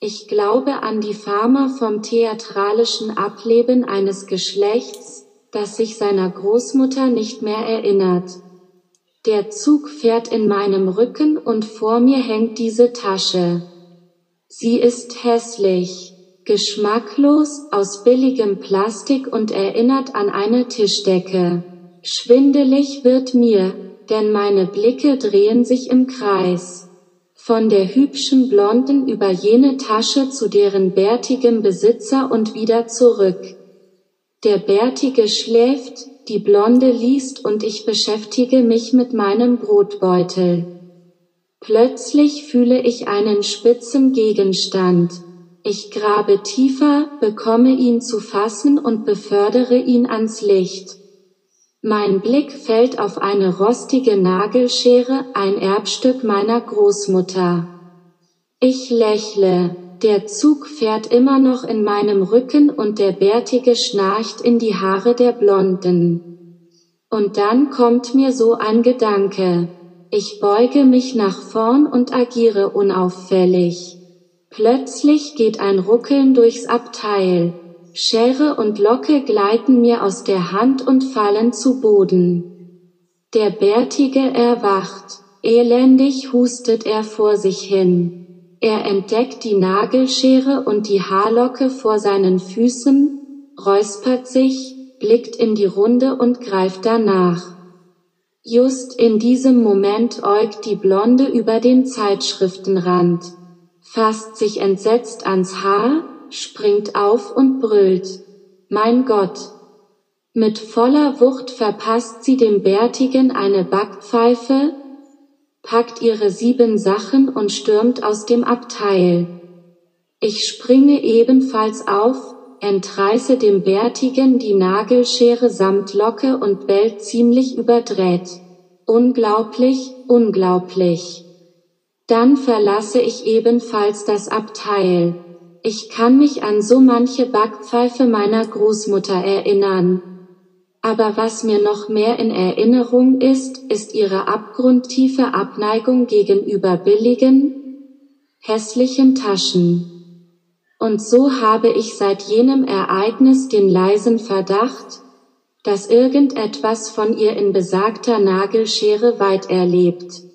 Ich glaube an die Fama vom theatralischen Ableben eines Geschlechts, das sich seiner Großmutter nicht mehr erinnert. Der Zug fährt in meinem Rücken und vor mir hängt diese Tasche. Sie ist hässlich, geschmacklos, aus billigem Plastik und erinnert an eine Tischdecke. Schwindelig wird mir, denn meine Blicke drehen sich im Kreis. Von der hübschen Blonden über jene Tasche zu deren bärtigem Besitzer und wieder zurück. Der Bärtige schläft, die Blonde liest und ich beschäftige mich mit meinem Brotbeutel. Plötzlich fühle ich einen spitzen Gegenstand. Ich grabe tiefer, bekomme ihn zu fassen und befördere ihn ans Licht. Mein Blick fällt auf eine rostige Nagelschere, ein Erbstück meiner Großmutter. Ich lächle, der Zug fährt immer noch in meinem Rücken und der Bärtige schnarcht in die Haare der Blonden. Und dann kommt mir so ein Gedanke. Ich beuge mich nach vorn und agiere unauffällig. Plötzlich geht ein Ruckeln durchs Abteil. Schere und Locke gleiten mir aus der Hand und fallen zu Boden. Der Bärtige erwacht, elendig hustet er vor sich hin. Er entdeckt die Nagelschere und die Haarlocke vor seinen Füßen, räuspert sich, blickt in die Runde und greift danach. Just in diesem Moment äugt die Blonde über den Zeitschriftenrand, fasst sich entsetzt ans Haar, springt auf und brüllt. Mein Gott! Mit voller Wucht verpasst sie dem Bärtigen eine Backpfeife, packt ihre sieben Sachen und stürmt aus dem Abteil. Ich springe ebenfalls auf, entreiße dem Bärtigen die Nagelschere samt Locke und bellt ziemlich überdreht. Unglaublich, unglaublich. Dann verlasse ich ebenfalls das Abteil. Ich kann mich an so manche Backpfeife meiner Großmutter erinnern. Aber was mir noch mehr in Erinnerung ist, ist ihre abgrundtiefe Abneigung gegenüber billigen, hässlichen Taschen. Und so habe ich seit jenem Ereignis den leisen Verdacht, dass irgendetwas von ihr in besagter Nagelschere weit erlebt.